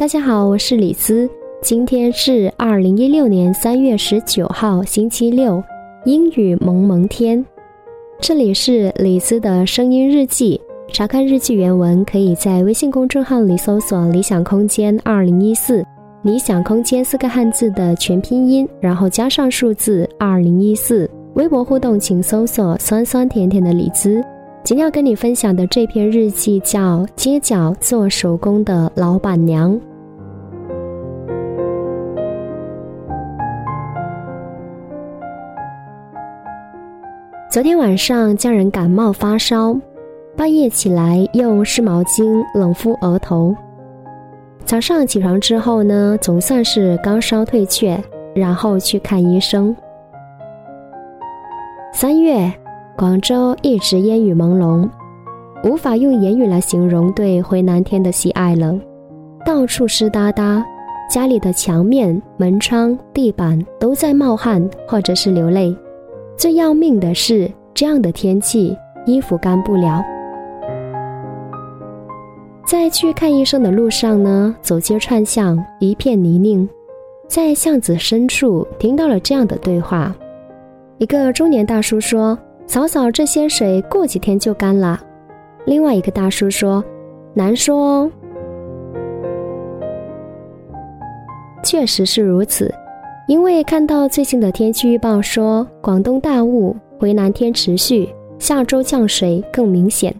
大家好，我是李兹。今天是二零一六年三月十九号，星期六，阴雨蒙蒙天。这里是李兹的声音日记。查看日记原文，可以在微信公众号里搜索“理想空间二零一四”，理想空间四个汉字的全拼音，然后加上数字二零一四。微博互动，请搜索“酸酸甜甜的李兹”。今天要跟你分享的这篇日记叫《街角做手工的老板娘》。昨天晚上家人感冒发烧，半夜起来用湿毛巾冷敷额头。早上起床之后呢，总算是高烧退却，然后去看医生。三月，广州一直烟雨朦胧，无法用言语来形容对回南天的喜爱了。到处湿哒哒，家里的墙面、门窗、地板都在冒汗或者是流泪。最要命的是，这样的天气，衣服干不了。在去看医生的路上呢，走街串巷，一片泥泞。在巷子深处，听到了这样的对话：一个中年大叔说：“嫂嫂，这些水过几天就干了。”另外一个大叔说：“难说哦。”确实是如此。因为看到最近的天气预报说广东大雾，回南天持续，下周降水更明显，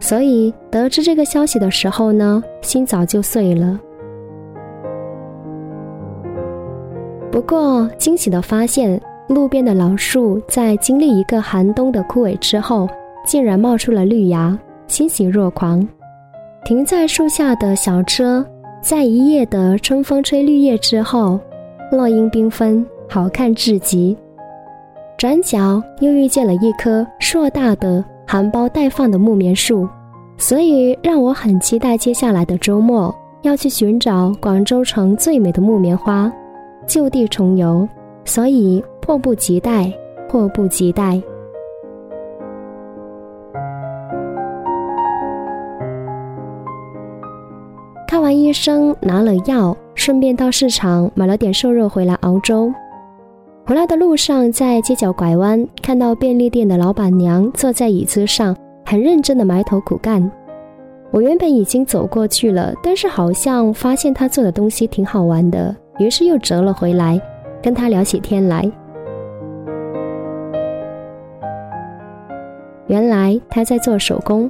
所以得知这个消息的时候呢，心早就碎了。不过惊喜的发现，路边的老树在经历一个寒冬的枯萎之后，竟然冒出了绿芽，欣喜若狂。停在树下的小车，在一夜的春风吹绿叶之后。落英缤纷，好看至极。转角又遇见了一棵硕大的、含苞待放的木棉树，所以让我很期待接下来的周末要去寻找广州城最美的木棉花，就地重游。所以迫不及待，迫不及待。看完医生，拿了药。顺便到市场买了点瘦肉回来熬粥。回来的路上，在街角拐弯，看到便利店的老板娘坐在椅子上，很认真的埋头苦干。我原本已经走过去了，但是好像发现她做的东西挺好玩的，于是又折了回来，跟她聊起天来。原来她在做手工，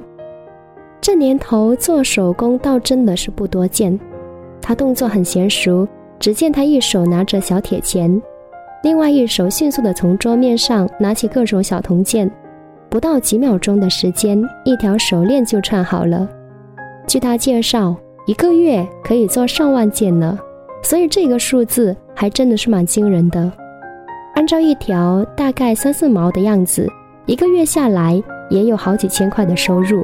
这年头做手工倒真的是不多见。他动作很娴熟，只见他一手拿着小铁钳，另外一手迅速地从桌面上拿起各种小铜件，不到几秒钟的时间，一条手链就串好了。据他介绍，一个月可以做上万件呢，所以这个数字还真的是蛮惊人的。按照一条大概三四毛的样子，一个月下来也有好几千块的收入。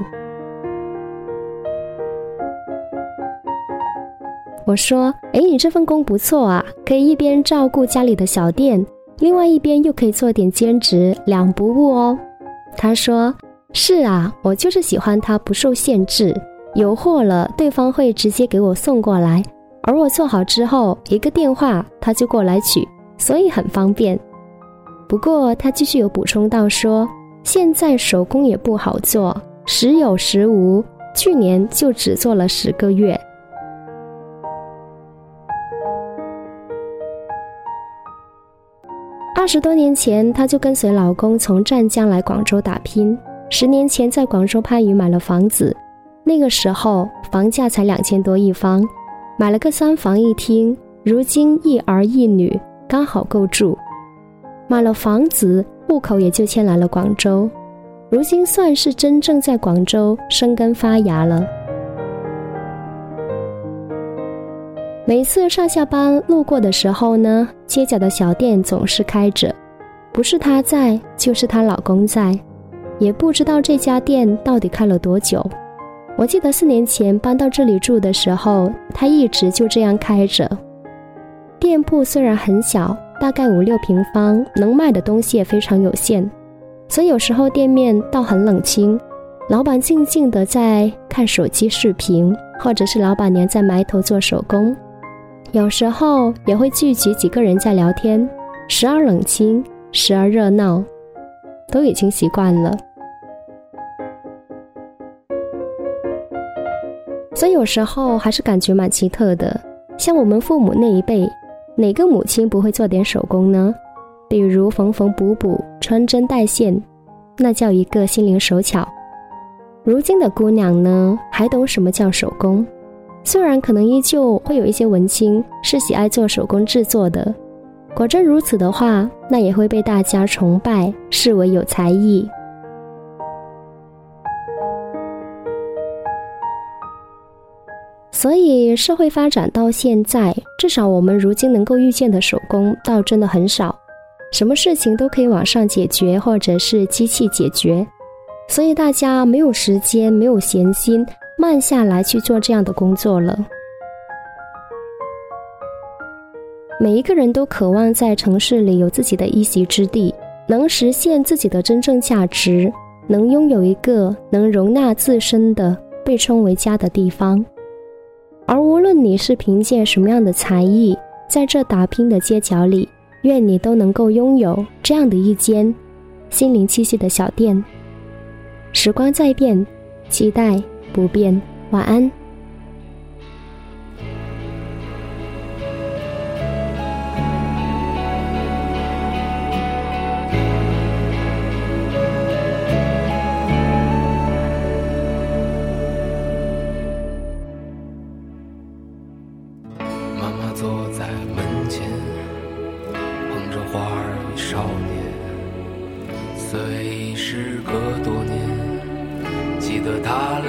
我说：“哎，你这份工不错啊，可以一边照顾家里的小店，另外一边又可以做点兼职，两不误哦。”他说：“是啊，我就是喜欢它不受限制，有货了对方会直接给我送过来，而我做好之后一个电话他就过来取，所以很方便。”不过他继续有补充到说：“现在手工也不好做，时有时无，去年就只做了十个月。”二十多年前，她就跟随老公从湛江来广州打拼。十年前，在广州番禺买了房子，那个时候房价才两千多一方，买了个三房一厅。如今一儿一女，刚好够住。买了房子，户口也就迁来了广州。如今算是真正在广州生根发芽了。每次上下班路过的时候呢，街角的小店总是开着，不是她在，就是她老公在，也不知道这家店到底开了多久。我记得四年前搬到这里住的时候，他一直就这样开着。店铺虽然很小，大概五六平方，能卖的东西也非常有限，所以有时候店面倒很冷清。老板静静的在看手机视频，或者是老板娘在埋头做手工，有时候也会聚集几个人在聊天，时而冷清，时而热闹，都已经习惯了。所以有时候还是感觉蛮奇特的，像我们父母那一辈，哪个母亲不会做点手工呢？比如缝缝补补、穿针带线，那叫一个心灵手巧。如今的姑娘呢，还懂什么叫手工？虽然可能依旧会有一些文青是喜爱做手工制作的，果真如此的话，那也会被大家崇拜，视为有才艺。所以，社会发展到现在，至少我们如今能够遇见的手工，倒真的很少。什么事情都可以网上解决，或者是机器解决，所以大家没有时间、没有闲心慢下来去做这样的工作了。每一个人都渴望在城市里有自己的一席之地，能实现自己的真正价值，能拥有一个能容纳自身的、被称为家的地方。而无论你是凭借什么样的才艺，在这打拼的街角里，愿你都能够拥有这样的一间心灵栖息的小店。时光在变，期待不变。晚安。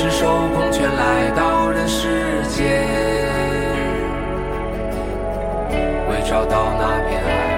赤手空拳来到人世间，为找到那片爱。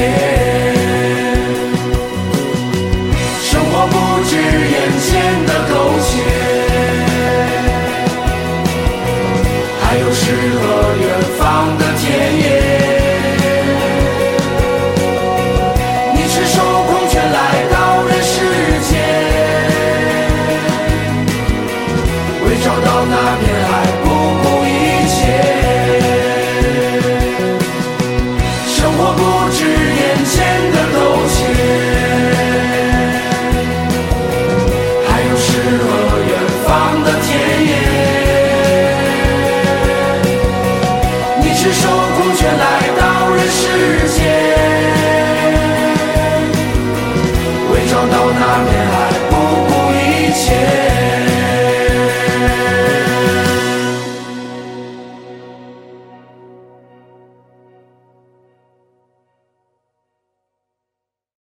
是说。